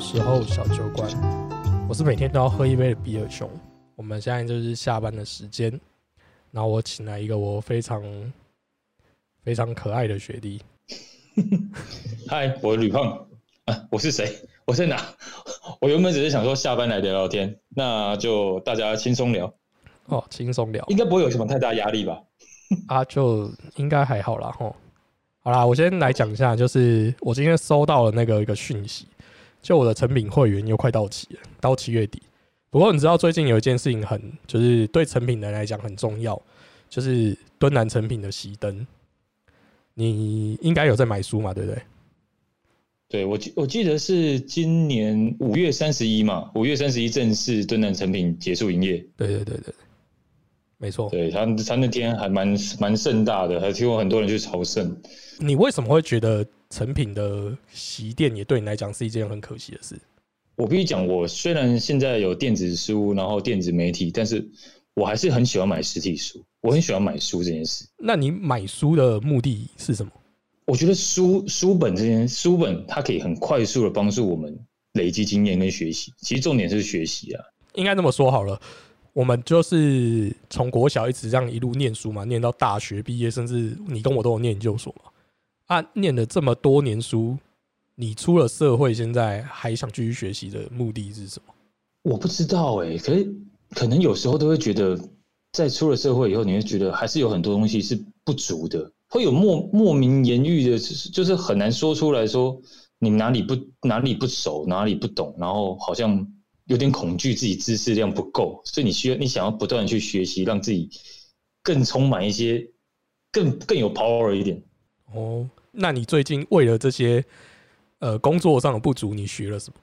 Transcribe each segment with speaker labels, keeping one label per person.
Speaker 1: 时候小酒馆，我是每天都要喝一杯的比尔熊。我们现在就是下班的时间，然后我请来一个我非常非常可爱的学弟。
Speaker 2: 嗨，我是吕胖啊，我是谁？我在哪？我原本只是想说下班来聊聊天，那就大家轻松聊
Speaker 1: 哦，轻松聊，
Speaker 2: 应该不会有什么太大压力吧？
Speaker 1: 啊，就应该还好啦，吼。好啦，我先来讲一下，就是我今天收到了那个一个讯息，就我的成品会员又快到期了，到七月底。不过你知道最近有一件事情很，就是对成品人来讲很重要，就是敦南成品的熄灯。你应该有在买书嘛，对不对？
Speaker 2: 对我记我记得是今年五月三十一嘛，五月三十一正式敦南成品结束营业。
Speaker 1: 对对对对，没错。
Speaker 2: 对他他那天还蛮蛮盛大的，还听过很多人去朝圣。
Speaker 1: 你为什么会觉得成品的席店也对你来讲是一件很可惜的事？
Speaker 2: 我必须讲，我虽然现在有电子书，然后电子媒体，但是我还是很喜欢买实体书。我很喜欢买书这件事。
Speaker 1: 那你买书的目的是什么？
Speaker 2: 我觉得书书本这件书本，它可以很快速的帮助我们累积经验跟学习。其实重点是学习啊。
Speaker 1: 应该这么说好了，我们就是从国小一直这样一路念书嘛，念到大学毕业，甚至你跟我都有念研究所嘛。啊，念了这么多年书，你出了社会，现在还想继续学习的目的是什么？
Speaker 2: 我不知道哎，可是可能有时候都会觉得，在出了社会以后，你会觉得还是有很多东西是不足的，会有莫莫名言语的，就是很难说出来说你哪里不哪里不熟，哪里不懂，然后好像有点恐惧自己知识量不够，所以你需要你想要不断的去学习，让自己更充满一些，更更有 power 一点
Speaker 1: 哦。那你最近为了这些呃工作上的不足，你学了什么？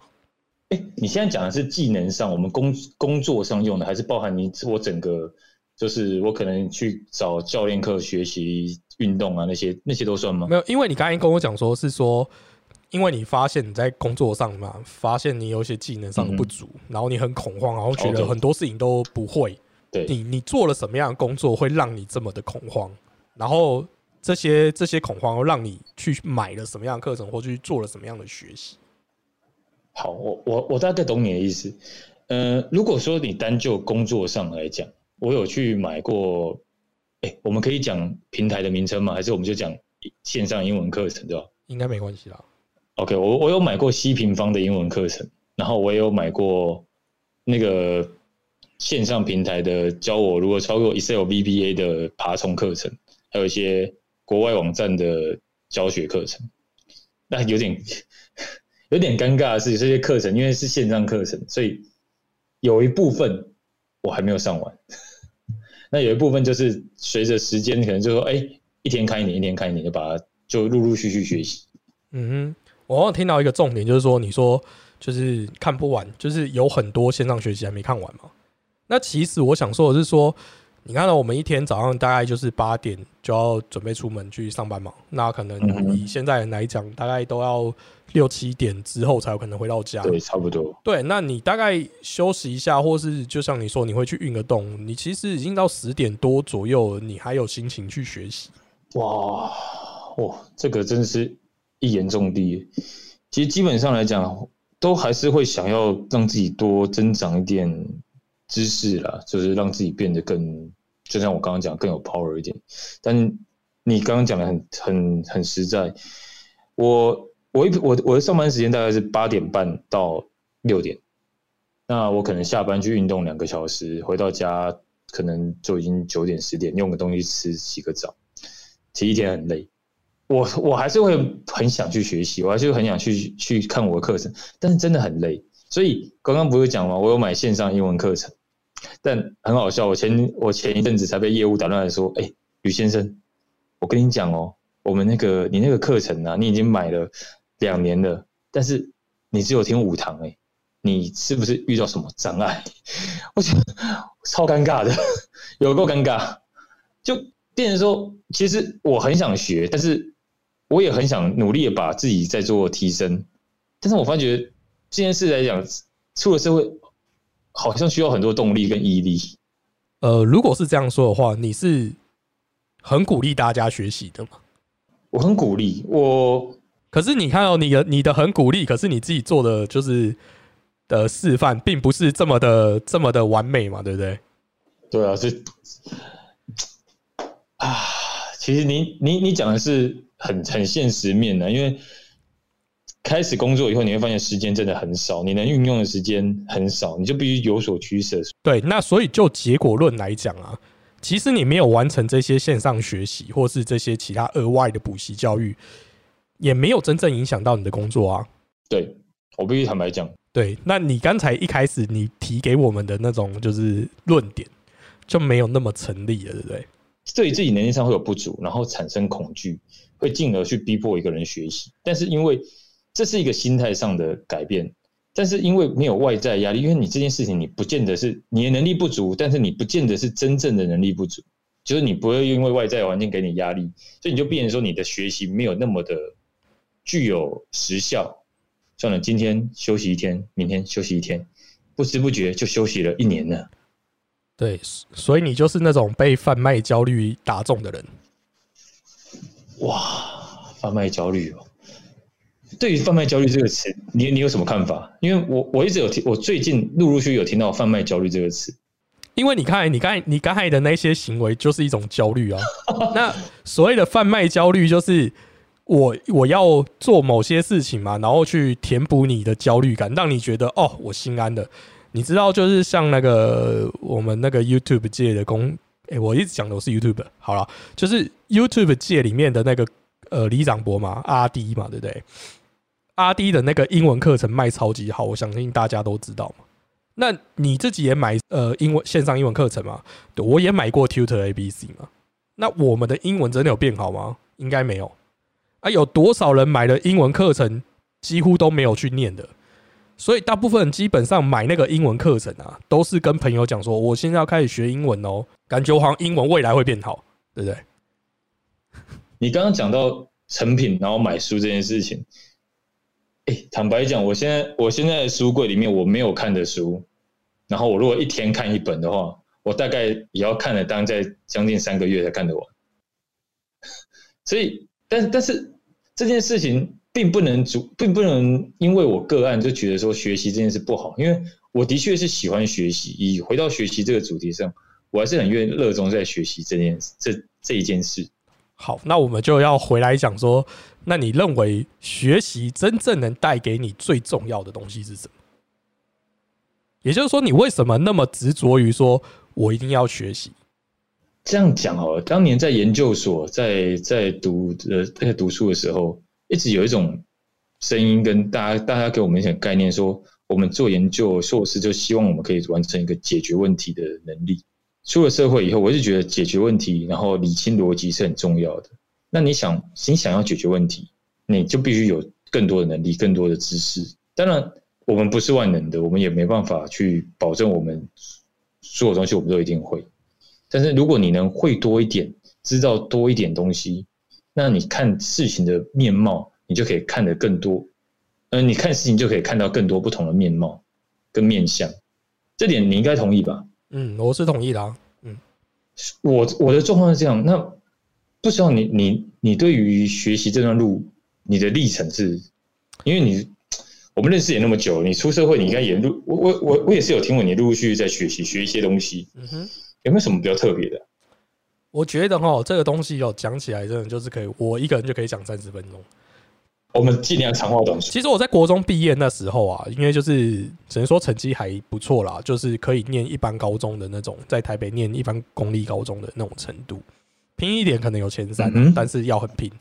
Speaker 2: 哎，你现在讲的是技能上，我们工工作上用的，还是包含你我整个？就是我可能去找教练课学习运动啊，那些那些都算吗？
Speaker 1: 没有，因为你刚才跟我讲说是说，因为你发现你在工作上嘛，发现你有一些技能上的不足，然后你很恐慌，然后觉得很多事情都不会。
Speaker 2: 对，
Speaker 1: 你你做了什么样的工作会让你这么的恐慌？然后。这些这些恐慌，让你去买了什么样的课程，或去做了什么样的学习？
Speaker 2: 好，我我我大概懂你的意思。呃，如果说你单就工作上来讲，我有去买过。哎，我们可以讲平台的名称吗？还是我们就讲线上英文课程，对吧？
Speaker 1: 应该没关系啦。
Speaker 2: OK，我我有买过西平方的英文课程，然后我也有买过那个线上平台的教我如何操作 Excel VBA 的爬虫课程，还有一些。国外网站的教学课程，那有点 有点尴尬的是，这些课程因为是线上课程，所以有一部分我还没有上完。那有一部分就是随着时间，可能就说，哎，一天看一点，一天看一点，就把它就陆陆续续学习。
Speaker 1: 嗯哼，我刚听到一个重点，就是说，你说就是看不完，就是有很多线上学习还没看完嘛。那其实我想说的是说。你看到我们一天早上大概就是八点就要准备出门去上班嘛？那可能以现在来讲，大概都要六七点之后才有可能回到家。
Speaker 2: 对，差不多。
Speaker 1: 对，那你大概休息一下，或是就像你说，你会去运个动，你其实已经到十点多左右，你还有心情去学习？
Speaker 2: 哇哇，这个真是一言中的。其实基本上来讲，都还是会想要让自己多增长一点。知识啦，就是让自己变得更，就像我刚刚讲，更有 power 一点。但你刚刚讲的很很很实在。我我一我我的上班时间大概是八点半到六点，那我可能下班去运动两个小时，回到家可能就已经九点十点，用个东西吃，洗个澡，其实一天很累。我我还是会很想去学习，我还是很想去去看我的课程，但是真的很累。所以刚刚不是讲吗？我有买线上英文课程，但很好笑。我前我前一阵子才被业务打断来说：“哎，吕先生，我跟你讲哦，我们那个你那个课程啊，你已经买了两年了，但是你只有听五堂，哎，你是不是遇到什么障碍？” 我觉得超尴尬的，有够尴尬。就变成说，其实我很想学，但是我也很想努力的把自己在做提升，但是我发觉。这件事来讲，出了社会，好像需要很多动力跟毅力。
Speaker 1: 呃，如果是这样说的话，你是很鼓励大家学习的吗？
Speaker 2: 我很鼓励我，
Speaker 1: 可是你看到你的你的很鼓励，可是你自己做的就是的示范，并不是这么的这么的完美嘛，对不对？
Speaker 2: 对啊，是啊，其实你你你讲的是很很现实面的，因为开始工作以后，你会发现时间真的很少，你能运用的时间很少，你就必须有所取舍。
Speaker 1: 对，那所以就结果论来讲啊，其实你没有完成这些线上学习，或是这些其他额外的补习教育，也没有真正影响到你的工作啊。
Speaker 2: 对我必须坦白讲，
Speaker 1: 对，那你刚才一开始你提给我们的那种就是论点，就没有那么成立了，对不对？
Speaker 2: 对自己能力上会有不足，然后产生恐惧，会进而去逼迫一个人学习。但是因为这是一个心态上的改变，但是因为没有外在压力，因为你这件事情你不见得是你的能力不足，但是你不见得是真正的能力不足，就是你不会因为外在环境给你压力，所以你就变成说你的学习没有那么的具有时效。算了，今天休息一天，明天休息一天，不知不觉就休息了一年了。
Speaker 1: 对，所以你就是那种被贩卖焦虑打中的人。
Speaker 2: 哇，贩卖焦虑哦！对于贩卖焦虑这个词，你你有什么看法？因为我我一直有听，我最近陆陆续续有听到贩卖焦虑这个词。
Speaker 1: 因为你看，你刚才你刚才的那些行为就是一种焦虑啊。那所谓的贩卖焦虑，就是我我要做某些事情嘛，然后去填补你的焦虑感，让你觉得哦，我心安的。你知道，就是像那个我们那个 YouTube 界的公，哎，我一直讲的我是 YouTube。好了，就是 YouTube 界里面的那个呃李长博嘛，阿 D 嘛，对不对？阿 D 的那个英文课程卖超级好，我相信大家都知道嘛。那你自己也买呃英文线上英文课程嘛？对，我也买过 Tutor ABC 嘛。那我们的英文真的有变好吗？应该没有。啊，有多少人买了英文课程几乎都没有去念的？所以大部分基本上买那个英文课程啊，都是跟朋友讲说，我现在要开始学英文哦，感觉好像英文未来会变好，对不对？
Speaker 2: 你刚刚讲到成品，然后买书这件事情，哎，坦白讲，我现在我现在的书柜里面我没有看的书，然后我如果一天看一本的话，我大概也要看了当在将近三个月才看得完。所以，但但是这件事情。并不能主，并不能因为我个案就觉得说学习这件事不好，因为我的确是喜欢学习。以回到学习这个主题上，我还是很愿意热衷在学习这件这这一件事。
Speaker 1: 好，那我们就要回来讲说，那你认为学习真正能带给你最重要的东西是什么？也就是说，你为什么那么执着于说我一定要学习？
Speaker 2: 这样讲哦，当年在研究所在在读呃在读书的时候。一直有一种声音跟大家，大家给我们一些概念，说我们做研究硕士就希望我们可以完成一个解决问题的能力。出了社会以后，我是觉得解决问题，然后理清逻辑是很重要的。那你想，你想要解决问题，你就必须有更多的能力、更多的知识。当然，我们不是万能的，我们也没办法去保证我们所有东西我们都一定会。但是，如果你能会多一点，知道多一点东西。那你看事情的面貌，你就可以看得更多。嗯，你看事情就可以看到更多不同的面貌跟面相，这点你应该同意吧？
Speaker 1: 嗯，我是同意的。啊。嗯，
Speaker 2: 我我的状况是这样。那不知道你你你对于学习这段路，你的历程是？因为你我们认识也那么久，你出社会你应该也陆我我我我也是有听闻你陆陆续续在学习学一些东西。嗯哼，有没有什么比较特别的？
Speaker 1: 我觉得哈，这个东西哦，讲起来真的就是可以，我一个人就可以讲三十分钟。
Speaker 2: 我们尽量长话短说。
Speaker 1: 其实我在国中毕业那时候啊，因为就是只能说成绩还不错啦，就是可以念一般高中的那种，在台北念一般公立高中的那种程度，拼一点可能有前三，但是要很拼。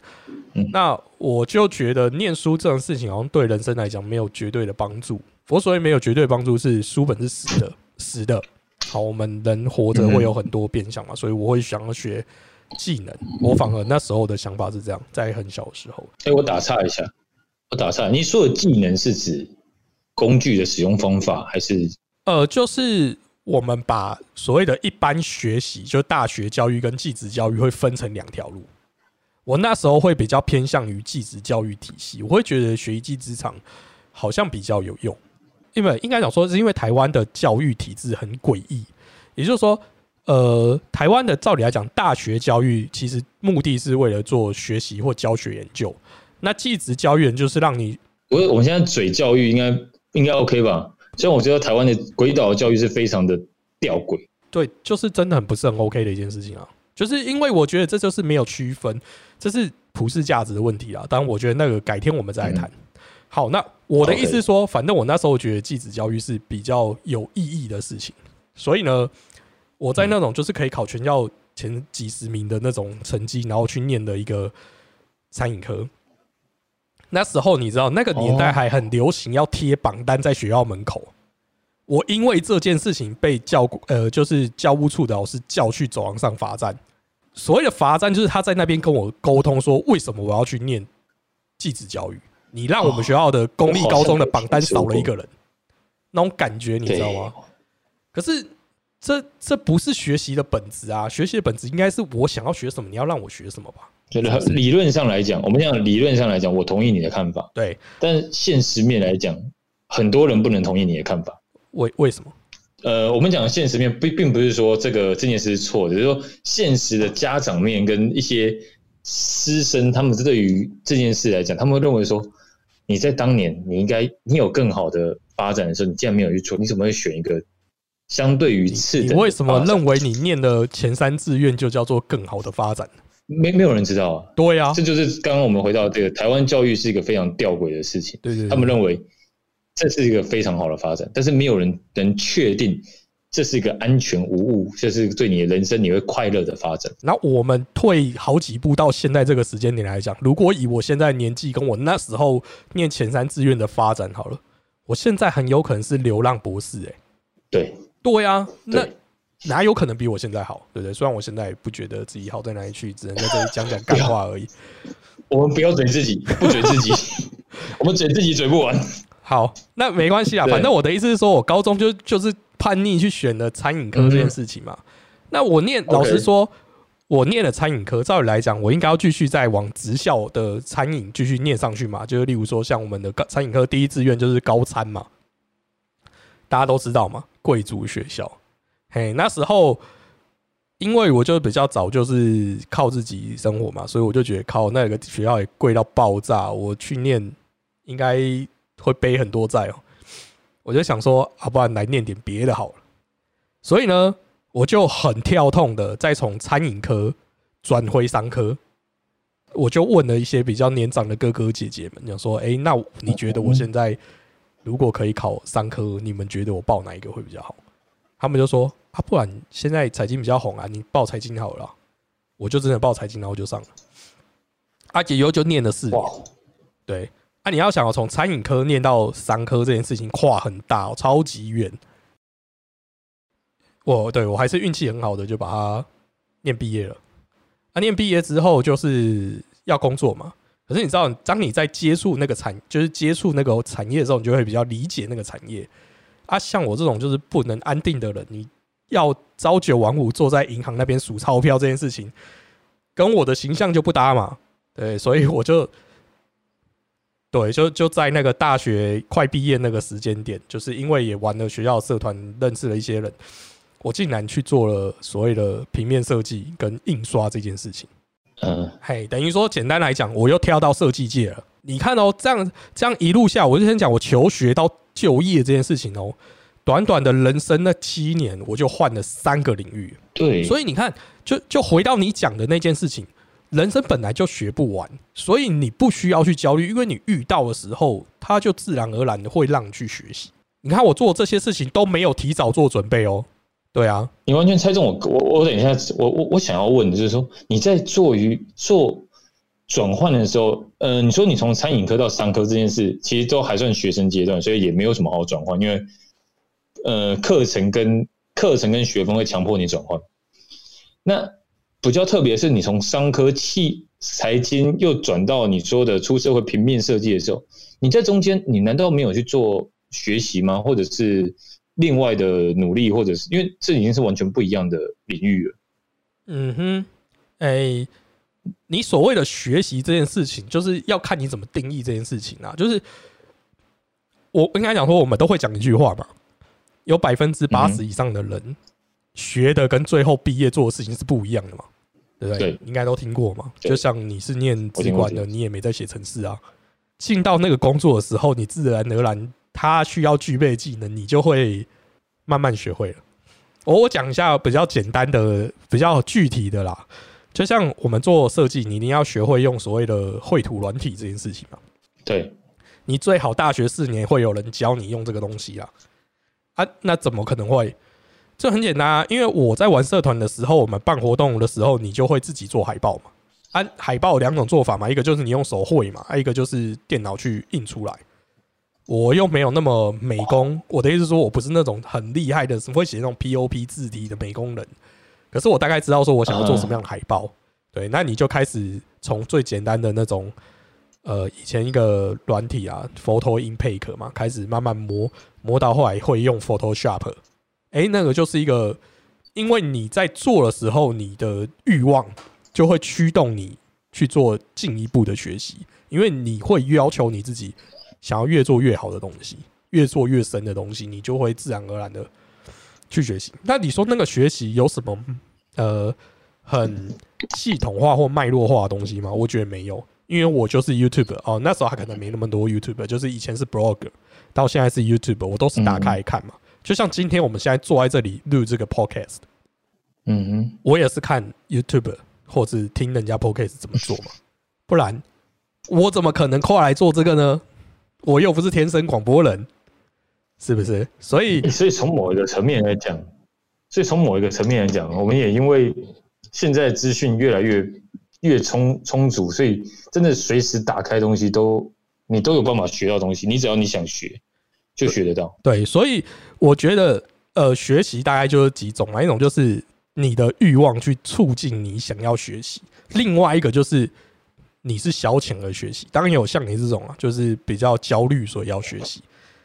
Speaker 1: 那我就觉得念书这种事情好像对人生来讲没有绝对的帮助。我所谓没有绝对帮助，是书本是死的，死的。好，我们人活着会有很多变相嘛，所以我会想要学技能。我反而那时候的想法是这样，在很小的时候。
Speaker 2: 哎，我打岔一下，我打岔，你说的技能是指工具的使用方法，还是？
Speaker 1: 呃，就是我们把所谓的一般学习，就大学教育跟技职教育会分成两条路。我那时候会比较偏向于技职教育体系，我会觉得学一技之长好像比较有用。因为应该讲说，是因为台湾的教育体制很诡异，也就是说，呃，台湾的照理来讲，大学教育其实目的是为了做学习或教学研究。那技职教育就是让你，
Speaker 2: 我我们现在嘴教育应该应该 OK 吧？虽然我觉得台湾的鬼岛教育是非常的吊诡，
Speaker 1: 对，就是真的很不是很 OK 的一件事情啊。就是因为我觉得这就是没有区分，这是普世价值的问题啊。当然，我觉得那个改天我们再来谈。好，那我的意思是说，反正我那时候觉得继子教育是比较有意义的事情，所以呢，我在那种就是可以考全校前几十名的那种成绩，然后去念的一个餐饮科。那时候你知道，那个年代还很流行要贴榜单在学校门口。我因为这件事情被教呃，就是教务处的老师叫去走廊上罚站。所谓的罚站，就是他在那边跟我沟通说，为什么我要去念继子教育？你让我们学校的公立高中的榜单少了一个人，那种感觉你知道吗？可是这这不是学习的本质啊！学习的本质应该是我想要学什么，你要让我学什么吧？
Speaker 2: 就是理论上来讲，我们讲理论上来讲，我同意你的看法。
Speaker 1: 对，
Speaker 2: 但现实面来讲，很多人不能同意你的看法。
Speaker 1: 为为什么？
Speaker 2: 呃，我们讲现实面，并并不是说这个这件事是错的，就是说现实的家长面跟一些师生，他们对于这件事来讲，他们会认为说。你在当年，你应该你有更好的发展的时候，你既然没有去做，你怎么会选一个相对于次？
Speaker 1: 你为什么认为你念的前三志愿就叫做更好的发展？
Speaker 2: 没没有人知道啊。
Speaker 1: 对啊，
Speaker 2: 这就是刚刚我们回到这个台湾教育是一个非常吊诡的事情。
Speaker 1: 对对，
Speaker 2: 他们认为这是一个非常好的发展，但是没有人能确定。这是一个安全无误，这是对你的人生你会快乐的发展。
Speaker 1: 那我们退好几步到现在这个时间点来讲，如果以我现在年纪跟我那时候念前三志愿的发展好了，我现在很有可能是流浪博士。哎，
Speaker 2: 对，
Speaker 1: 对啊，那哪有可能比我现在好？对不对？虽然我现在不觉得自己好在哪里去，只能在这里讲讲干话而已。
Speaker 2: 我们不要嘴自己，不嘴自己，我们嘴自己嘴不完。
Speaker 1: 好，那没关系啊，反正我的意思是说，我高中就就是。叛逆去选了餐饮科这件事情嘛？那我念，老实说，我念了餐饮科，照理来讲，我应该要继续再往职校的餐饮继续念上去嘛？就是例如说，像我们的高餐饮科第一志愿就是高餐嘛，大家都知道嘛，贵族学校。嘿，那时候因为我就比较早就是靠自己生活嘛，所以我就觉得靠那个学校也贵到爆炸，我去念应该会背很多债哦。我就想说，啊，不然来念点别的好了。所以呢，我就很跳痛的再从餐饮科转回商科。我就问了一些比较年长的哥哥姐姐们，讲说：“哎，那你觉得我现在如果可以考三科，你们觉得我报哪一个会比较好？”他们就说：“啊，不然现在财经比较红啊，你报财经好了。”我就真的报财经，然后就上了。阿杰以后就念了四年，对。啊你要想要从餐饮科念到商科这件事情跨很大，超级远。我对我还是运气很好的，就把它念毕业了。啊，念毕业之后就是要工作嘛。可是你知道，当你在接触那个产，就是接触那个产业的时候，你就会比较理解那个产业。啊，像我这种就是不能安定的人，你要朝九晚五坐在银行那边数钞票这件事情，跟我的形象就不搭嘛。对，所以我就。对，就就在那个大学快毕业那个时间点，就是因为也玩了学校社团，认识了一些人，我竟然去做了所谓的平面设计跟印刷这件事情。嗯，嘿，等于说简单来讲，我又跳到设计界了。你看哦，这样这样一路下，我就先讲我求学到就业这件事情哦，短短的人生那七年，我就换了三个领域。
Speaker 2: 对，
Speaker 1: 所以你看，就就回到你讲的那件事情。人生本来就学不完，所以你不需要去焦虑，因为你遇到的时候，它就自然而然的会让你去学习。你看我做这些事情都没有提早做准备哦。对啊，
Speaker 2: 你完全猜中我。我我等一下，我我我想要问的就是说，你在做于做转换的时候，呃，你说你从餐饮科到商科这件事，其实都还算学生阶段，所以也没有什么好转换，因为呃，课程跟课程跟学分会强迫你转换。那比较特别是你从商科、气财经又转到你说的出社会平面设计的时候，你在中间，你难道没有去做学习吗？或者是另外的努力，或者是因为这已经是完全不一样的领域了。
Speaker 1: 嗯哼，哎，你所谓的学习这件事情，就是要看你怎么定义这件事情啊。就是我应该讲说，我们都会讲一句话吧，有百分之八十以上的人学的跟最后毕业做的事情是不一样的嘛。对不对？
Speaker 2: 对
Speaker 1: 应该都听过嘛。就像你是念资管的，你也没在写程式啊。进到那个工作的时候，你自然而然他需要具备技能，你就会慢慢学会了。我我讲一下比较简单的、比较具体的啦。就像我们做设计，你一定要学会用所谓的绘图软体这件事情嘛。
Speaker 2: 对，
Speaker 1: 你最好大学四年会有人教你用这个东西啊啊，那怎么可能会？这很简单啊，因为我在玩社团的时候，我们办活动的时候，你就会自己做海报嘛。啊，海报有两种做法嘛，一个就是你用手绘嘛，啊，一个就是电脑去印出来。我又没有那么美工，我的意思是说我不是那种很厉害的，会写那种 POP 字体的美工人。可是我大概知道说我想要做什么样的海报，对，那你就开始从最简单的那种，呃，以前一个软体啊，Photo Impact 嘛，开始慢慢磨磨到后来会用 Photoshop，哎、那个就是一个，因为你在做的时候，你的欲望就会驱动你去做进一步的学习，因为你会要求你自己想要越做越好的东西，越做越深的东西，你就会自然而然的去学习。那你说那个学习有什么呃很系统化或脉络化的东西吗？我觉得没有，因为我就是 YouTube 哦，那时候还可能没那么多 YouTube，就是以前是 Blog，到现在是 YouTube，我都是打开来看嘛。就像今天我们现在坐在这里录这个 Podcast，
Speaker 2: 嗯哼，
Speaker 1: 我也是看 YouTube 或是听人家 Podcast 怎么做嘛，不然我怎么可能跨来做这个呢？我又不是天生广播人，是不是？所以
Speaker 2: 欸所以从某一个层面来讲，所以从某一个层面来讲，我们也因为现在资讯越来越越充充足，所以真的随时打开东西都你都有办法学到东西，你只要你想学就学得到。
Speaker 1: 对，所以我觉得呃，学习大概就是几种嘛，一种就是你的欲望去促进你想要学习，另外一个就是你是消遣而学习。当然有像你这种啊，就是比较焦虑所以要学习，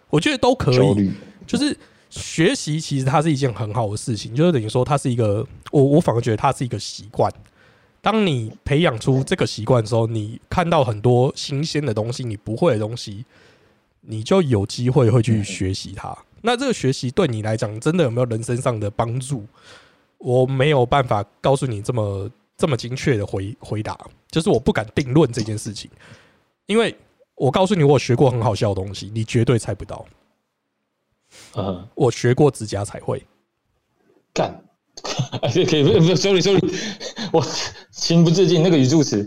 Speaker 1: 我觉得都可以。就是学习其实它是一件很好的事情，就是等于说它是一个，我我反而觉得它是一个习惯。当你培养出这个习惯之后，你看到很多新鲜的东西，你不会的东西，你就有机会会去学习它。那这个学习对你来讲，真的有没有人生上的帮助？我没有办法告诉你这么这么精确的回回答，就是我不敢定论这件事情，因为我告诉你，我学过很好笑的东西，你绝对猜不到。
Speaker 2: 嗯，
Speaker 1: 我学过指甲彩绘，
Speaker 2: 干，哎，可以，不不，sorry sorry，我情不自禁那个语助词，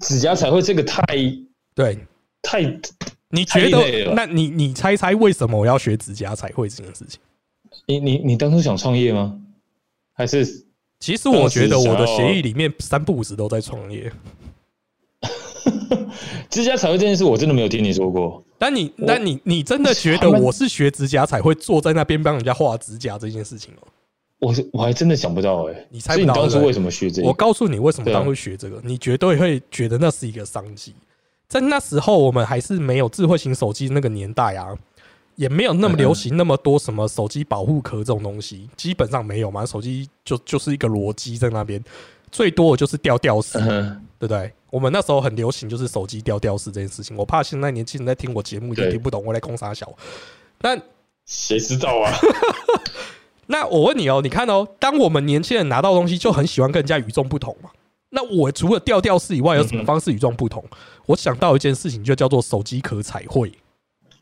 Speaker 2: 指甲彩绘这个太
Speaker 1: 对，
Speaker 2: 太
Speaker 1: 你觉得？那你你猜猜为什么我要学指甲彩绘这件事情？
Speaker 2: 你你你当初想创业吗？还是
Speaker 1: 其实我觉得我的协议里面三不五时都在创业，
Speaker 2: 指甲彩绘这件事我真的没有听你说过？
Speaker 1: 但你
Speaker 2: 我
Speaker 1: 但你你真的觉得我是学指甲彩绘坐在那边帮人家画指甲这件事情哦？
Speaker 2: 我是我还真的想不到哎、
Speaker 1: 你猜不到
Speaker 2: 你当初为什么学这个？
Speaker 1: 我告诉你为什么当初学这个，你绝对会觉得那是一个商机。在那时候，我们还是没有智慧型手机那个年代啊，也没有那么流行那么多什么手机保护壳这种东西，基本上没有嘛。手机就就是一个逻辑在那边，最多的就是调调式
Speaker 2: 嗯，哼
Speaker 1: 对不对？我们那时候很流行就是手机掉吊饰这件事情，我怕现在年轻人在听我节目
Speaker 2: 也
Speaker 1: 听不懂我在空啥小。但
Speaker 2: 谁知道啊？
Speaker 1: 那我问你哦，你看哦，当我们年轻人拿到东西就很喜欢跟人家与众不同嘛。那我除了调调式以外，有什么方式与众不同？我想到一件事情，就叫做手机壳彩绘。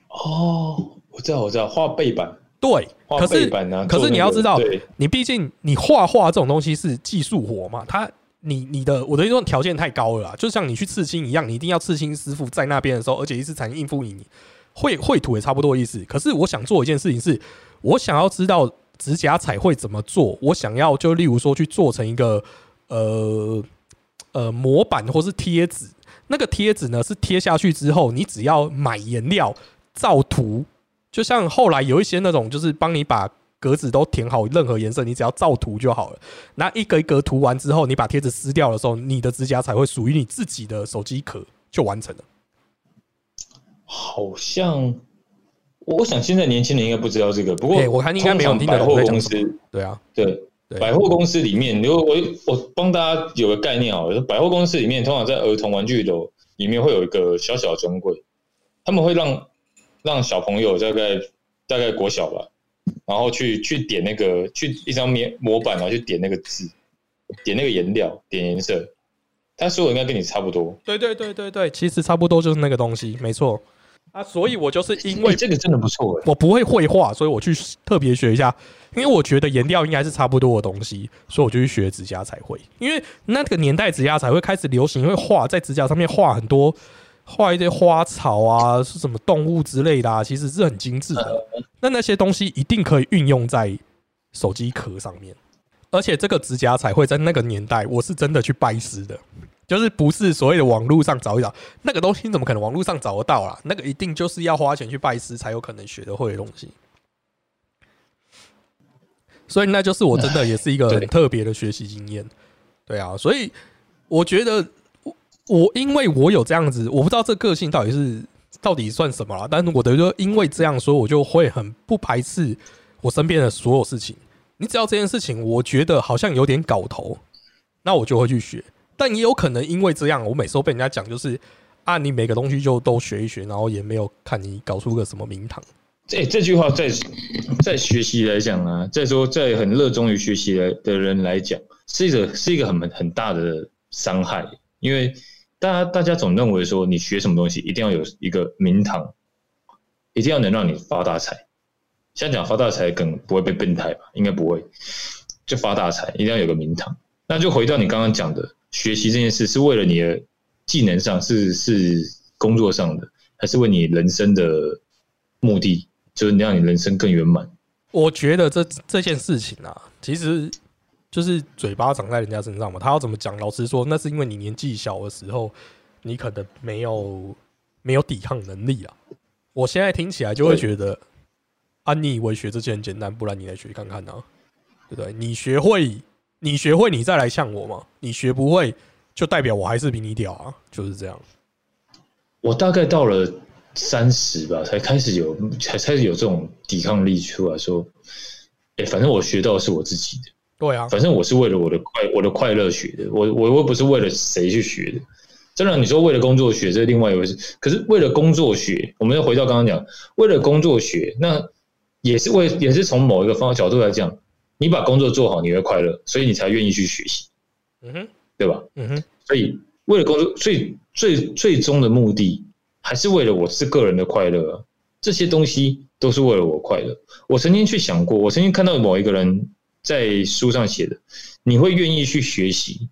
Speaker 2: 哦，我知道，我知道，画背板，
Speaker 1: 对，
Speaker 2: 画
Speaker 1: 可是
Speaker 2: 背板啊。
Speaker 1: 可是你要知道，你毕竟你画画这种东西是技术活嘛，它你你的我的这种条件太高了啦，就像你去刺青一样，你一定要刺青师傅在那边的时候，而且一次才能应付你。你绘绘图也差不多意思。可是我想做一件事情是，我想要知道指甲彩绘怎么做，我想要就例如说去做成一个呃呃模板或是贴纸，那个贴纸呢是贴下去之后，你只要买颜料照图，就像后来有一些那种就是帮你把格子都填好，任何颜色你只要照图就好了。那一格一格涂完之后，你把贴纸撕掉的时候，你的指甲才会属于你自己的手机壳就完成了。
Speaker 2: 好像我想现在年轻人应该不知道这个，不过
Speaker 1: 哎我看应该没有
Speaker 2: 百货公司
Speaker 1: 对啊，
Speaker 2: 对
Speaker 1: 对
Speaker 2: 百货公司里面，如果我我帮大家有个概念啊，百货公司里面通常在儿童玩具楼里面会有一个小小的专柜，他们会让让小朋友大概大概国小吧，然后去去点那个去一张面模板，然后去点那个字，点那个颜料，点颜色，他说的应该跟你差不多。
Speaker 1: 对对对对对，其实差不多就是那个东西，没错啊。所以我就是因为
Speaker 2: 哎这个真的不错哎，
Speaker 1: 我不会绘画，所以我去特别学一下，因为我觉得颜料应该是差不多的东西，所以我就去学指甲彩绘。因为那个年代指甲彩绘开始流行，会画在指甲上面画很多，画一些花草啊，是什么动物之类的、啊，其实是很精致的。那那些东西一定可以运用在手机壳上面，而且这个指甲彩绘在那个年代，我是真的去拜师的。就是不是所谓的网络上找一找那个东西，怎么可能网络上找得到啦？那个一定就是要花钱去拜师才有可能学得会的东西。所以那就是我真的也是一个很特别的学习经验。对啊，所以我觉得我因为我有这样子，我不知道这个性到底是到底算什么啦，但是我的就因为这样说，我就会很不排斥我身边的所有事情。你只要这件事情，我觉得好像有点搞头，那我就会去学。但也有可能因为这样，我每次都被人家讲就是啊，你每个东西就都学一学，然后也没有看你搞出个什么名堂。
Speaker 2: 这、这句话在在学习来讲啊，再说在很热衷于学习的的人来讲，是一个是一个很很大的伤害，因为大家大家总认为说你学什么东西一定要有一个名堂，一定要能让你发大财。像讲发大财梗不会被变态吧？应该不会，就发大财一定要有个名堂。那就回到你刚刚讲的，学习这件事是为了你的技能上，是是工作上的，还是为你人生的目的，就是让你人生更圆满？
Speaker 1: 我觉得这这件事情啊，其实就是嘴巴长在人家身上嘛。他要怎么讲？老实说，那是因为你年纪小的时候，你可能没有没有抵抗能力啊。我现在听起来就会觉得，啊，你以为学这些很简单，不然你来学看看呢、对不对？你学会，你学会，你再来呛我嘛。你学不会，就代表我还是比你屌啊，就是这样。
Speaker 2: 我大概到了三十吧，才开始有，才开始有这种抵抗力出来说，哎、反正我学到的是我自己的，
Speaker 1: 对啊，
Speaker 2: 反正我是为了我的快我的快乐学的，我我又不是为了谁去学的。真的，你说为了工作学这是另外一回事，可是为了工作学，我们要回到刚刚讲，为了工作学，那也是为也是从某一个方角度来讲，你把工作做好，你会快乐，所以你才愿意去学习，
Speaker 1: 嗯哼，
Speaker 2: 对吧？
Speaker 1: 嗯哼，
Speaker 2: 所以为了工作，最最最终的目的还是为了我是个人的快乐啊。这些东西都是为了我快乐。我曾经去想过，我曾经看到某一个人在书上写的，你会愿意去学习，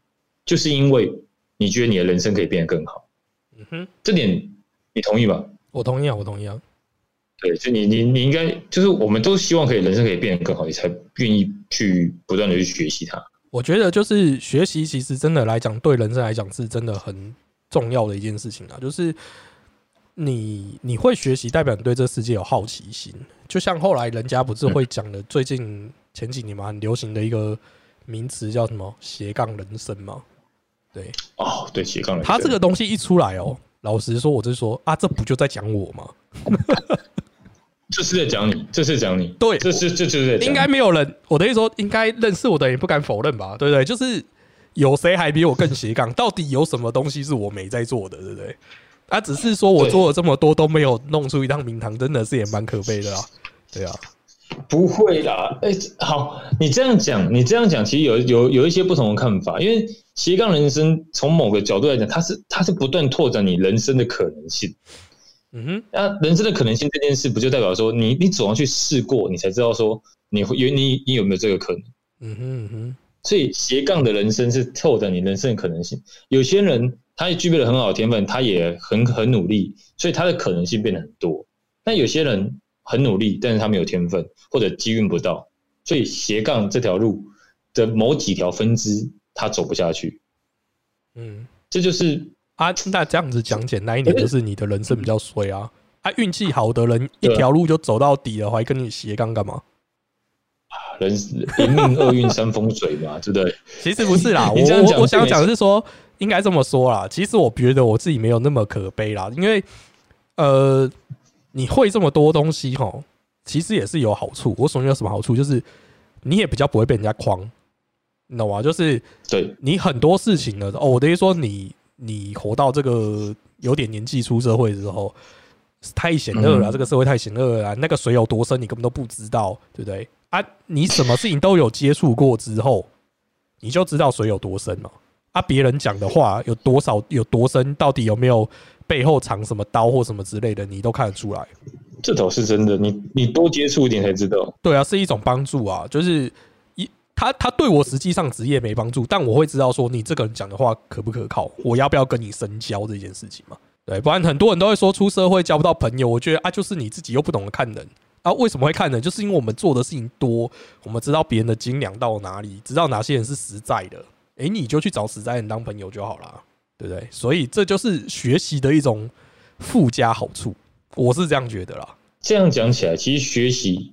Speaker 2: 就是因为你觉得你的人生可以变得更好。
Speaker 1: 嗯哼，
Speaker 2: 这点你同意吧？
Speaker 1: 我同意啊，我同意啊。
Speaker 2: 对，就你你你应该就是我们都希望可以人生可以变得更好，你才愿意去不断的去学习它。
Speaker 1: 我觉得就是学习，其实真的来讲，对人生来讲是真的很重要的一件事情啊。就是你你会学习，代表你对这世界有好奇心。就像后来人家不是会讲的，最近前几年嘛很流行的一个名词叫什么“斜杠人生”嘛。对
Speaker 2: 哦，对，斜杠人生，
Speaker 1: 他这个东西一出来哦，老实说，我就说啊，这不就在讲我吗？
Speaker 2: 这是在讲你，这是讲你，
Speaker 1: 对
Speaker 2: 这是这就是在讲
Speaker 1: 应该没有人，我的意思说，应该认识我的人也不敢否认吧，对不对？就是有谁还比我更斜杠？到底有什么东西是我没在做的，对不对？他、只是说我做了这么多都没有弄出一趟名堂，真的是也蛮可悲的啊。对啊，
Speaker 2: 不会啦，哎、好，你这样讲，你这样讲，其实有有有一些不同的看法，因为斜杠人生从某个角度来讲，它是它是不断拓展你人生的可能性。
Speaker 1: 嗯哼，
Speaker 2: 那人生的可能性这件事，不就代表说你你总要去试过，你才知道说你会有你你有没有这个可能。
Speaker 1: 嗯哼，嗯哼，
Speaker 2: 所以斜杠的人生是拓展你人生的可能性。有些人他也具备了很好的天分，他也很很努力，所以他的可能性变得很多。那有些人很努力，但是他没有天分或者机运不到，所以斜杠这条路的某几条分支他走不下去。
Speaker 1: 嗯
Speaker 2: 这就是
Speaker 1: 啊，那这样子讲简单一点，就是你的人生比较衰啊。啊，运气好的人一条路就走到底了，还跟你斜杠干嘛？
Speaker 2: 人一命厄运三风水嘛，对不对？
Speaker 1: 其实不是啦，我我我想讲的是说，应该这么说啦。其实我觉得我自己没有那么可悲啦，因为呃，你会这么多东西哈，其实也是有好处。我所谓有什么好处，就是你也比较不会被人家框，你懂吗？就是
Speaker 2: 对，
Speaker 1: 你很多事情呢，哦，我等于说你你活到这个有点年纪出社会之后，太险恶了，
Speaker 2: 嗯
Speaker 1: 这个社会太险恶了，那个水有多深你根本都不知道，对不对？啊，你什么事情都有接触过之后，你就知道水有多深嘛。啊，别人讲的话有多少有多深，到底有没有背后藏什么刀或什么之类的，你都看得出来。
Speaker 2: 这倒是真的，你你多接触一点才知道。
Speaker 1: 对啊，是一种帮助啊，就是一他他对我实际上职业没帮助，但我会知道说你这个人讲的话可不可靠，我要不要跟你深交这件事情嘛？对，不然很多人都会说出社会交不到朋友，我觉得啊，就是你自己又不懂得看人啊。为什么会看人？就是因为我们做的事情多，我们知道别人的斤两到哪里，知道哪些人是实在的。诶，你就去找死在人当朋友就好了，对不对？所以这就是学习的一种附加好处，我是这样觉得啦。
Speaker 2: 这样讲起来，其实学习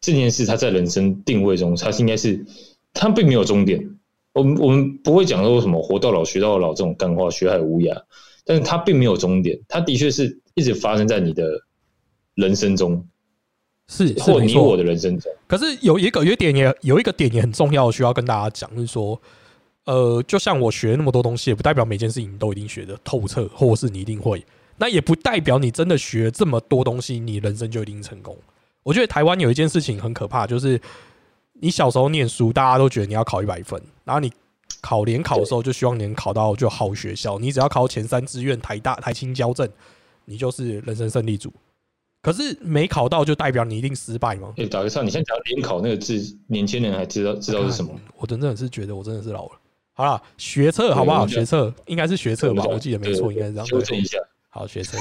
Speaker 2: 这件事，它在人生定位中，它是应该是它并没有终点。我们我们不会讲说什么活到老学到老这种干话，学海无涯。但是它并没有终点，它的确是一直发生在你的人生中，
Speaker 1: 是
Speaker 2: 或你我的人生中。
Speaker 1: 可是有一个有一点也有一个点也很重要，需要跟大家讲，就是说。呃，就像我学那么多东西，也不代表每件事情你都一定学的透彻，或是你一定会。那也不代表你真的学这么多东西，你人生就一定成功。我觉得台湾有一件事情很可怕，就是你小时候念书，大家都觉得你要考一百分，然后你考联考的时候就希望你能考到就好学校，你只要考前三志愿，台大、台清交政，你就是人生胜利组。可是没考到就代表你一定失败吗？
Speaker 2: 哎，打个岔，你现在讲联考那个字，年轻人还知道知道是什么？
Speaker 1: 我真的是觉得我真的是老了。好了，学测好不好？学测应该是学测吧，我记得没错，应该是这样。
Speaker 2: 修正一下，
Speaker 1: 好学测。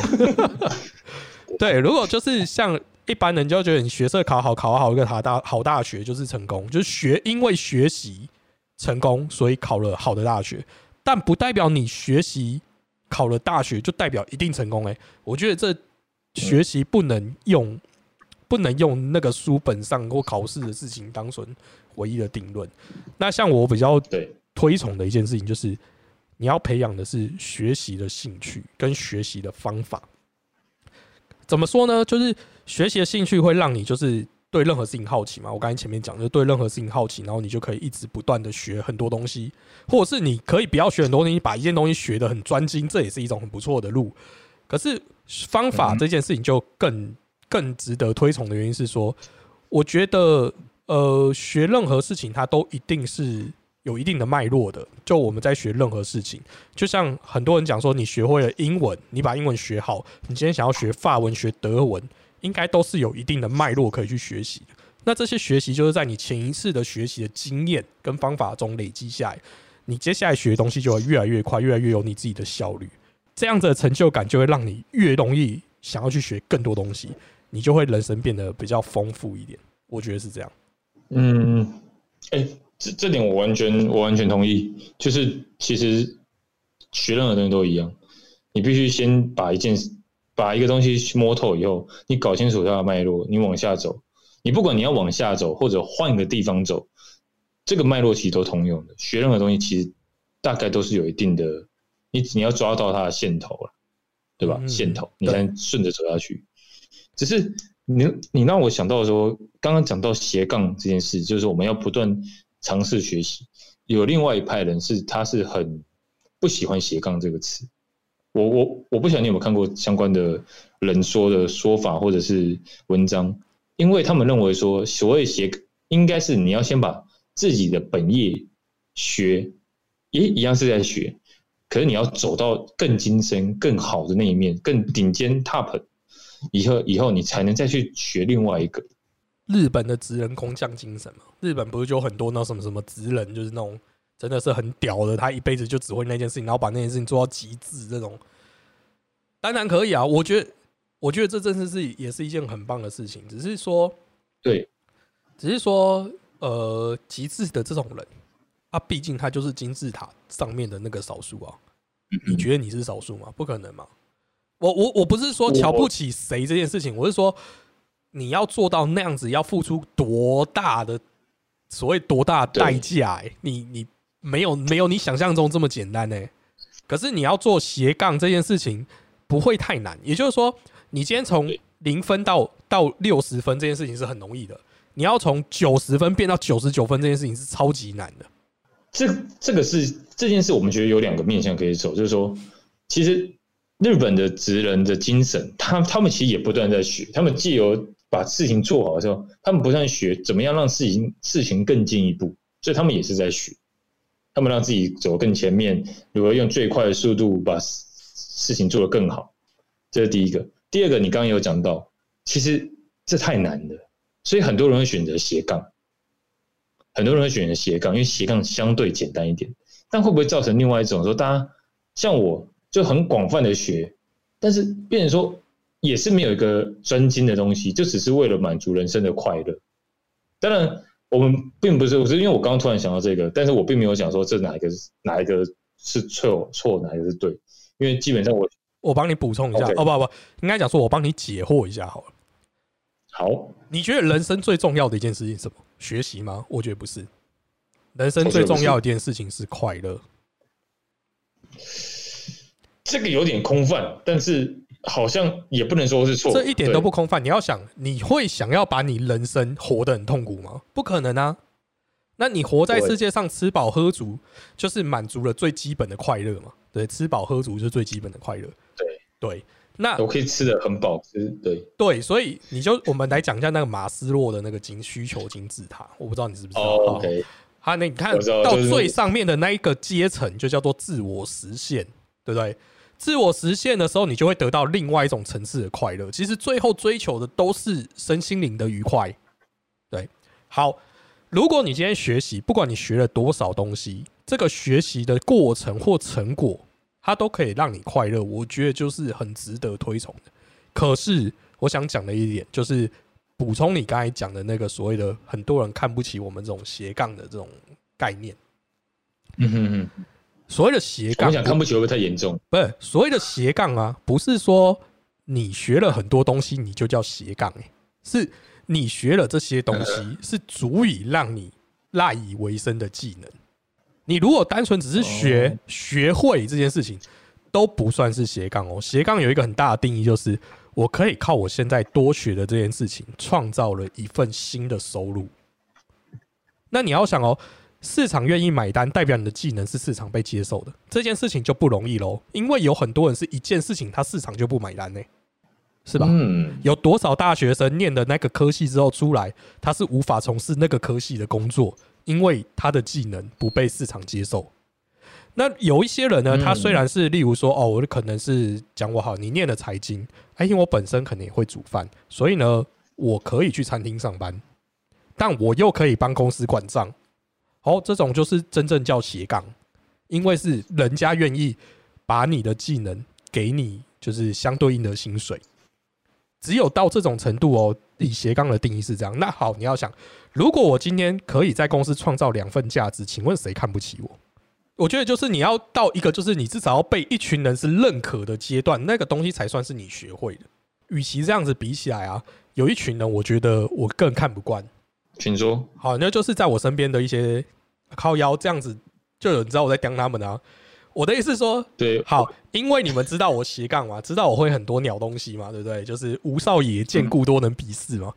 Speaker 1: 对，如果就是像一般人就觉得你学测考好，考好一个好大好大学就是成功，就是学因为学习成功，所以考了好的大学，但不代表你学习考了大学就代表一定成功。哎，我觉得这学习不能用不能用那个书本上或考试的事情当成唯一的定论。那像我比较
Speaker 2: 对。
Speaker 1: 推崇的一件事情就是，你要培养的是学习的兴趣跟学习的方法。怎么说呢？就是学习的兴趣会让你就是对任何事情好奇嘛。我刚才前面讲，就对任何事情好奇，然后你就可以一直不断的学很多东西，或者是你可以不要学很多东西，把一件东西学的很专精，这也是一种很不错的路。可是方法这件事情就更更值得推崇的原因是说，我觉得呃，学任何事情它都一定是。有一定的脉络的，就我们在学任何事情，就像很多人讲说，你学会了英文，你把英文学好，你今天想要学法文、学德文，应该都是有一定的脉络可以去学习的。那这些学习就是在你前一次的学习的经验跟方法中累积下来，你接下来学的东西就会越来越快，越来越有你自己的效率。这样子的成就感就会让你越容易想要去学更多东西，你就会人生变得比较丰富一点。我觉得是这样。
Speaker 2: 嗯，哎。这这点我完全我完全同意，就是其实学任何东西都一样，你必须先把一件把一个东西摸透以后，你搞清楚它的脉络，你往下走，你不管你要往下走或者换个地方走，这个脉络其实都通用的。学任何东西其实大概都是有一定的，你你要抓到它的线头了，对吧？线头你才顺着走下去。只是你你让我想到说，刚刚讲到斜杠这件事，就是我们要不断。尝试学习，有另外一派人是，他是很不喜欢斜杠这个词。我我我不晓得你有没有看过相关的人说的说法或者是文章，因为他们认为说，所谓斜应该是你要先把自己的本业学，也一样是在学，可是你要走到更精深、更好的那一面，更顶尖 top 以后，以后你才能再去学另外一个。
Speaker 1: 日本的职人工匠精神嘛，日本不是就很多那什么什么职人，就是那种真的是很屌的，他一辈子就只会那件事情，然后把那件事情做到极致，这种当然可以啊。我觉得，我觉得这真的是也是一件很棒的事情。只是说，
Speaker 2: 对，
Speaker 1: 只是说，呃，极致的这种人啊，毕竟他就是金字塔上面的那个少数啊。你觉得你是少数吗？不可能嘛。我我我不是说瞧不起谁这件事情，我是说。你要做到那样子，要付出多大的所谓多大代价？哎，你你没有没有你想象中这么简单呢。可是你要做斜杠这件事情不会太难，也就是说，你今天从零分到到六十分这件事情是很容易的，你要从九十分变到九十九分这件事情是超级难的。
Speaker 2: 这这个是这件事，我们觉得有两个面向可以走，就是说，其实日本的职人的精神，他他们其实也不断在学，他们既有。把事情做好的时候，他们不断学怎么样让事情事情更进一步，所以他们也是在学。他们让自己走更前面，如何用最快的速度把事情做得更好，这是第一个。第二个，你刚刚有讲到，其实这太难了，所以很多人会选择斜杠，很多人会选择斜杠，因为斜杠相对简单一点。但会不会造成另外一种说，大家像我就很广泛的学，但是变成说也是没有一个专精的东西，就只是为了满足人生的快乐。当然。我们并不是，我是因为我刚刚突然想到这个，但是我并没有想说这哪一个是哪一个是错错，哪一个是对，因为基本上我
Speaker 1: 我帮你补充一下，哦不不，应该讲说我帮你解惑一下好了。
Speaker 2: 好，
Speaker 1: 你觉得人生最重要的一件事情是什么？学习吗？我觉得不是，人生最重要的一件事情是快乐。
Speaker 2: 这个有点空泛，但是。好像也不能说是错，
Speaker 1: 这一点都不空泛。你要想，你会想要把你人生活得很痛苦吗？不可能啊！那你活在世界上，吃饱喝足，就是满足了最基本的快乐嘛？对，吃饱喝足就是最基本的快乐。
Speaker 2: 对
Speaker 1: 对，那
Speaker 2: 我可以吃的很饱，吃对
Speaker 1: 对，所以你就我们来讲一下那个马斯洛的那个金需求金字塔，我不知道你知不知道
Speaker 2: ？OK，
Speaker 1: 好，那你看到最上面的那一个阶层，就叫做自我实现，对不对？自我实现的时候，你就会得到另外一种层次的快乐。其实最后追求的都是身心灵的愉快。对，好，如果你今天学习，不管你学了多少东西，这个学习的过程或成果，它都可以让你快乐。我觉得就是很值得推崇的。可是，我想讲的一点就是，补充你刚才讲的那个所谓的很多人看不起我们这种斜杠的这种概念。嗯哼哼。所谓的斜杠，
Speaker 2: 我想看不起会不会太严重？
Speaker 1: 不是所谓的斜杠啊，不是说你学了很多东西你就叫斜杠，哎，是你学了这些东西是足以让你赖以为生的技能。你如果单纯只是学学会这件事情，都不算是斜杠哦。斜杠有一个很大的定义，就是我可以靠我现在多学的这件事情，创造了一份新的收入。那你要想哦。市场愿意买单，代表你的技能是市场被接受的，这件事情就不容易喽。因为有很多人是一件事情，他市场就不买单呢，是吧？嗯。有多少大学生念的那个科系之后出来，他是无法从事那个科系的工作，因为他的技能不被市场接受。那有一些人呢，他虽然是例如说，哦，我可能是讲我好，你念了财经，哎，因为我本身可能也会煮饭，所以呢，我可以去餐厅上班，但我又可以帮公司管账。好，这种就是真正叫斜杠，因为是人家愿意把你的技能给你，就是相对应的薪水。只有到这种程度哦，以斜杠的定义是这样。那好，你要想，如果我今天可以在公司创造两份价值，请问谁看不起我？我觉得就是你要到一个，就是你至少要被一群人是认可的阶段，那个东西才算是你学会的。与其这样子比起来啊，有一群人，我觉得我更看不惯。
Speaker 2: 请说。
Speaker 1: 好，那就是在我身边的一些靠腰这样子，就有人知道我在刁他们啊。我的意思是说，
Speaker 2: 对，
Speaker 1: 好，因为你们知道我斜杠嘛，知道我会很多鸟东西嘛，对不对？就是吴少爷见故多能鄙视嘛。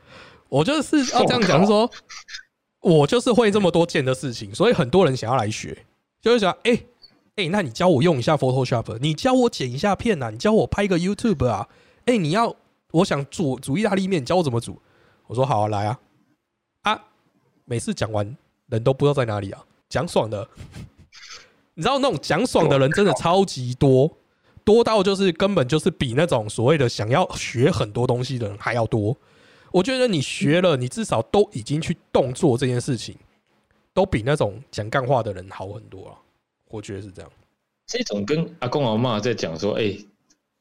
Speaker 1: 我就是要这样讲，说，我就是会这么多件的事情，所以很多人想要来学，就是想，哎哎，那你教我用一下 Photoshop，你教我剪一下片啊，你教我拍个 YouTube 啊，哎，你要我想煮煮意大利面，教我怎么煮？我说好啊，来啊。啊！每次讲完，人都不知道在哪里啊！讲爽的，你知道那种讲爽的人真的超级多，多到就是根本就是比那种所谓的想要学很多东西的人还要多。我觉得你学了，你至少都已经去动作这件事情，都比那种讲干话的人好很多了。我觉得是这样。
Speaker 2: 这种跟阿公阿妈在讲说：“哎，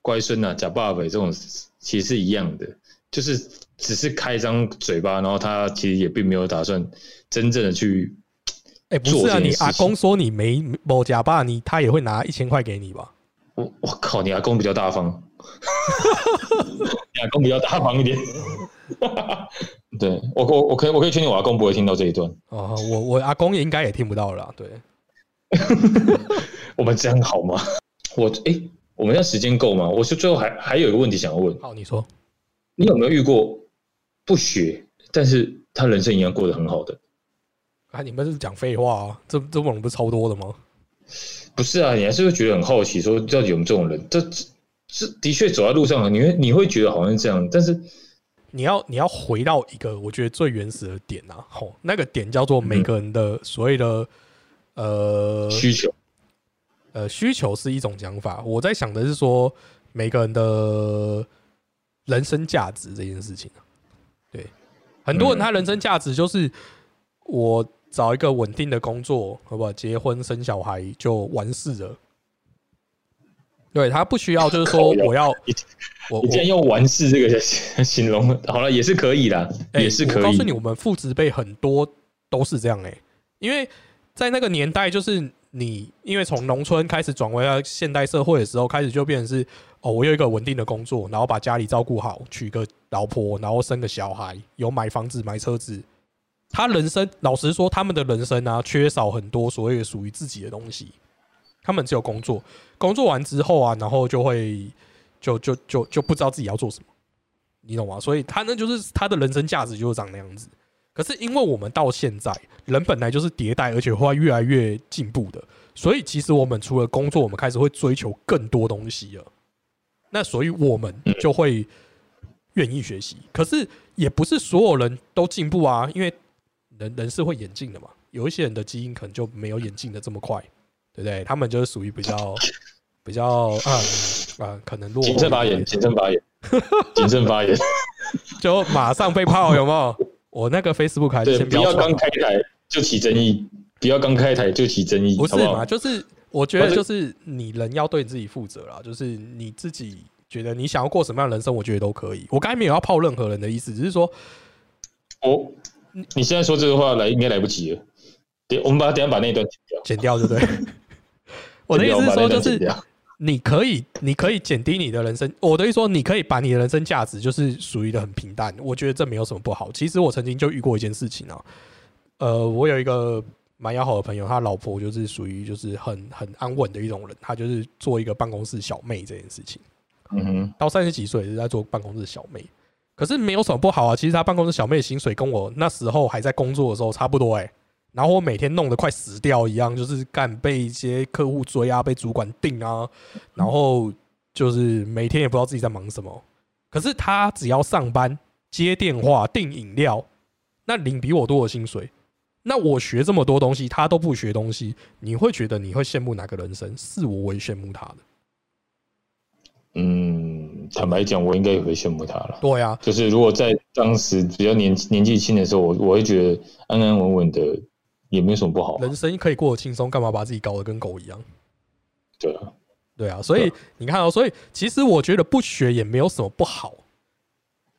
Speaker 2: 乖孙呐，假爸爸这种，其实是一样的。”就是只是开张嘴巴，然后他其实也并没有打算真正的去，
Speaker 1: 哎，不是啊，你阿公说你没某假爸，你他也会拿一千块给你吧？
Speaker 2: 我我靠，你阿公比较大方，你阿公比较大方一点。对我我我可以我可以确定我阿公不会听到这一段。
Speaker 1: 哦，我我阿公也应该也听不到了。对，
Speaker 2: 我们这样好吗？我哎，我们要时间够吗？我是最后还还有一个问题想要问。
Speaker 1: 好，你说。
Speaker 2: 你有没有遇过不学，但是他人生一样过得很好的？
Speaker 1: 啊，你们是讲废话啊？这这种人不是超多的吗？
Speaker 2: 不是啊，你还是会觉得很好奇，说到底有没有这种人？这这的确走在路上，你会你会觉得好像这样，但是
Speaker 1: 你要你要回到一个我觉得最原始的点啊，吼，那个点叫做每个人的所谓的呃
Speaker 2: 需求，
Speaker 1: 呃需求是一种讲法，我在想的是说每个人的人生价值这件事情啊对，很多人他人生价值就是我找一个稳定的工作，好不好？结婚生小孩就完事了。对他不需要，就是说我要我
Speaker 2: 你既然用“完事”这个 形容，好了，也是可以的，
Speaker 1: 欸
Speaker 2: 也是可以。
Speaker 1: 我告诉你，我们父执辈很多都是这样哎、因为在那个年代，就是你因为从农村开始转回到现代社会的时候，开始就变成是哦，我有一个稳定的工作，然后把家里照顾好，娶个老婆，然后生个小孩，有买房子、买车子。他人生，老实说，他们的人生啊，缺少很多所谓的属于自己的东西。他们只有工作，工作完之后啊，然后就会就就就就不知道自己要做什么。你懂吗？所以他那就是他的人生价值就是长那样子。可是因为我们到现在人本来就是迭代，而且会越来越进步的，所以其实我们除了工作，我们开始会追求更多东西了。那所以我们就会愿意学习。可是也不是所有人都进步啊，因为人人是会演进的嘛。有一些人的基因可能就没有演进的这么快，对不对？他们就是属于比较 比较啊啊、嗯可能落后一点。
Speaker 2: 谨慎发言，谨慎发言，谨慎发言，
Speaker 1: 就马上被泡，有没有？我那个 Facebook 还是
Speaker 2: 对，
Speaker 1: 先
Speaker 2: 不要刚开台就起争议，不要刚开台就起争议，
Speaker 1: 不是嘛？就是我觉得，就是你人要对你自己负责啦，就是你自己觉得你想要过什么样的人生，我觉得都可以。我刚才没有要泡任何人的意思，只是说，
Speaker 2: 我，你现在说这个话来，应该来不及了。等我们把等下把那一段剪掉。
Speaker 1: 剪掉，对不对？我的意思是说，就是你可以，你可以减低你的人生。我的意思说，你可以把你的人生价值就是属于的很平淡。我觉得这没有什么不好。其实我曾经就遇过一件事情啊，呃，我有一个蛮要好的朋友，他老婆就是属于就是很很安稳的一种人，他就是做一个办公室小妹这件事情。
Speaker 2: 嗯哼，
Speaker 1: 到三十几岁也是在做办公室小妹，可是没有什么不好啊。其实他办公室小妹的薪水跟我那时候还在工作的时候差不多哎、然后我每天弄得快死掉一样，就是干被一些客户追啊，被主管定啊，然后就是每天也不知道自己在忙什么。可是他只要上班、接电话、订饮料，那领比我多的薪水。那我学这么多东西，他都不学东西，你会觉得你会羡慕哪个人生？是我，我也羡慕他的。
Speaker 2: 嗯，坦白讲，我应该也会羡慕他了。
Speaker 1: 对啊，
Speaker 2: 就是如果在当时比较年年纪轻的时候，我我会觉得安安稳稳的，也没有什么不好。
Speaker 1: 人生可以过得轻松，干嘛把自己搞得跟狗一样？
Speaker 2: 对啊，
Speaker 1: 对啊，所以你看哦，所以其实我觉得不学也没有什么不好，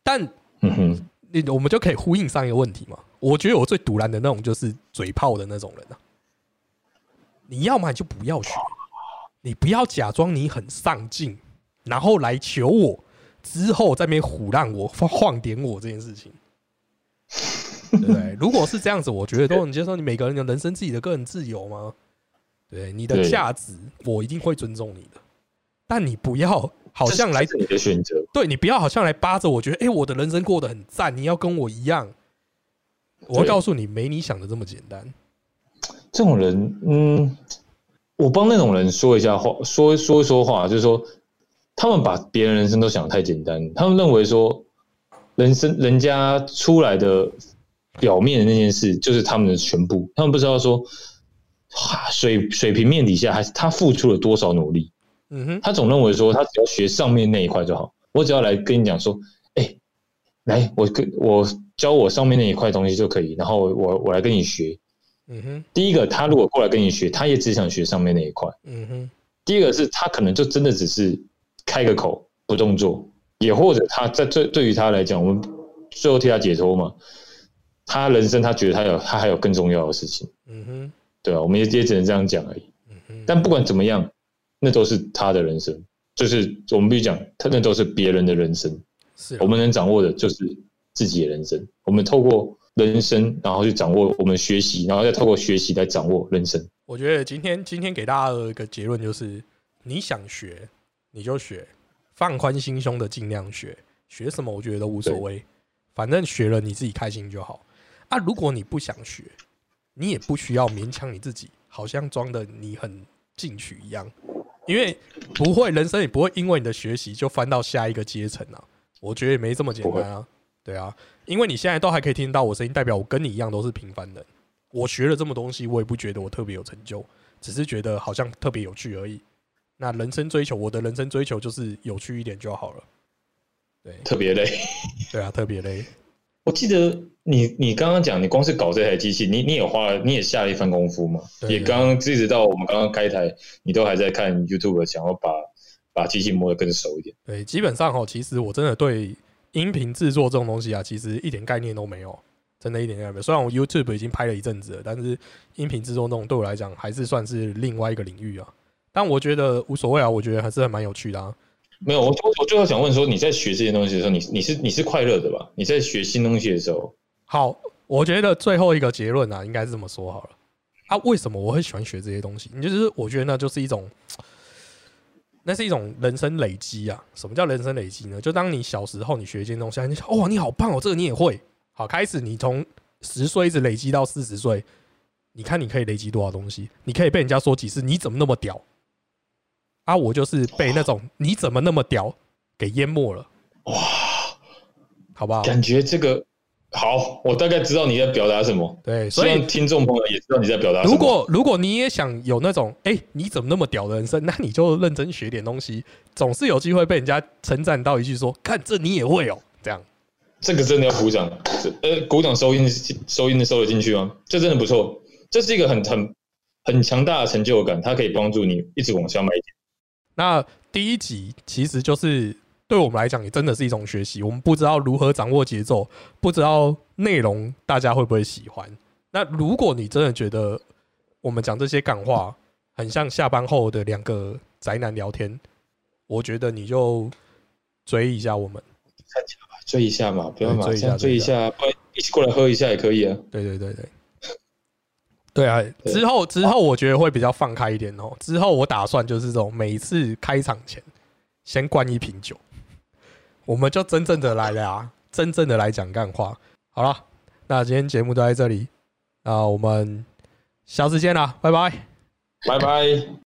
Speaker 1: 但
Speaker 2: 嗯哼，
Speaker 1: 你我们就可以呼应上一个问题嘛。我觉得我最堵然的那种就是嘴炮的那种人啊，你要么你就不要学，你不要假装你很上进，然后来求我，之后在那边唬烂我、晃点我这件事情。对不对？如果是这样子，我觉得都能接受。你每个人的人生自己的个人自由吗？对你的价值，我一定会尊重你的。但你不要好像来
Speaker 2: 你的选择。
Speaker 1: 对你不要好像来扒着我，觉得哎、诶我的人生过得很赞，你要跟我一样。我会告诉你，没你想的这么简单。
Speaker 2: 这种人，嗯，我帮那种人说一下话，说说一说话，就是说，他们把别人人生都想得太简单，他们认为说，人生人家出来的表面的那件事就是他们的全部，他们不知道说，哇水水平面底下还是他付出了多少努力，
Speaker 1: 嗯哼，
Speaker 2: 他总认为说，他只要学上面那一块就好，我只要来跟你讲说，哎、来，我跟我教我上面那一块东西就可以，然后我我来跟你学，
Speaker 1: 嗯哼，
Speaker 2: 第一个，他如果过来跟你学，他也只想学上面那一块。
Speaker 1: 嗯哼，
Speaker 2: 第二个是他可能就真的只是开个口不动作，也或者他在对对于他来讲，我们最后替他解脱嘛。他人生他觉得他有他还有更重要的事情，
Speaker 1: 嗯哼，
Speaker 2: 对吧、我们也也只能这样讲而已。
Speaker 1: 嗯哼。
Speaker 2: 但不管怎么样，那都是他的人生，就是我们必须讲，他那都是别人的人生。
Speaker 1: 是啊
Speaker 2: 我们能掌握的就是自己的人生。我们透过人生，然后去掌握我们学习，然后再透过学习来掌握人生。
Speaker 1: 我觉得今天今天给大家的一个结论就是，你想学你就学，放宽心胸的尽量学，学什么我觉得都无所谓，反正学了你自己开心就好。啊，如果你不想学，你也不需要勉强你自己，好像装的你很进取一样，因为不会，人生也不会因为你的学习就翻到下一个阶层啊。我觉得也没这么简单啊，对啊，因为你现在都还可以听到我声音，代表我跟你一样都是平凡人。我学了这么东西，我也不觉得我特别有成就，只是觉得好像特别有趣而已。那人生追求，我的人生追求就是有趣一点就好了。对，
Speaker 2: 特别累。
Speaker 1: 对啊，特别累。
Speaker 2: 我记得你你刚刚讲，你光是搞这台机器，你你也花了，你也下了一番功夫嘛。
Speaker 1: 对
Speaker 2: 也刚刚一直到我们刚刚开台，你都还在看 YouTube，想要把把机器摸得更熟一点。
Speaker 1: 对，基本上哦，其实我真的对音频制作这种东西啊，其实一点概念都没有，真的一点概念有。虽然我 YouTube 已经拍了一阵子了，但是音频制作那种对我来讲还是算是另外一个领域啊。但我觉得无所谓啊，我觉得还是还蛮有趣的啊。
Speaker 2: 没有，我我我最后想问说，你在学这些东西的时候，你你是你是快乐的吧？你在学新东西的时候，
Speaker 1: 好，我觉得最后一个结论啊，应该是这么说好了。啊，为什么我会喜欢学这些东西？你就是我觉得那就是一种，那是一种人生累积啊。什么叫人生累积呢？就当你小时候你学一件东西，你想哦，你好棒哦，这个你也会。好，开始你从十岁一直累积到四十岁，你看你可以累积多少东西？你可以被人家说几次你怎么那么屌？啊，我就是被那种你怎么那么屌给淹没了，
Speaker 2: 哇，
Speaker 1: 好不好？
Speaker 2: 感觉这个好，我大概知道你在表达什么。
Speaker 1: 对，
Speaker 2: 希
Speaker 1: 所以
Speaker 2: 望听众朋友也知道你在表达什么。
Speaker 1: 如果如果你也想有那种哎、你怎么那么屌的人生，那你就认真学点东西，总是有机会被人家称赞到一句说：“看这你也会哦。”这样
Speaker 2: 这个真的要鼓掌，呃，鼓掌收音收音收得进去吗？这真的不错，这是一个很很很强大的成就感，它可以帮助你一直往下迈进。
Speaker 1: 那第一集其实就是对我们来讲，也真的是一种学习。我们不知道如何掌握节奏，不知道内容大家会不会喜欢。那如果你真的觉得我们讲这些感话很像下班后的两个宅男聊天，我觉得你就追一下我们。
Speaker 2: 追一下嘛，不要
Speaker 1: 对追一下
Speaker 2: 马上追一下，不然一起过来喝一下也可以啊。
Speaker 1: 对对对对，对啊！之后之后我觉得会比较放开一点哦。之后我打算就是这种，每次开场前先灌一瓶酒，我们就真正的来了啊，真正的来讲干话。好了，那今天节目就在这里，那我们下次见啦，拜拜。
Speaker 2: 拜拜。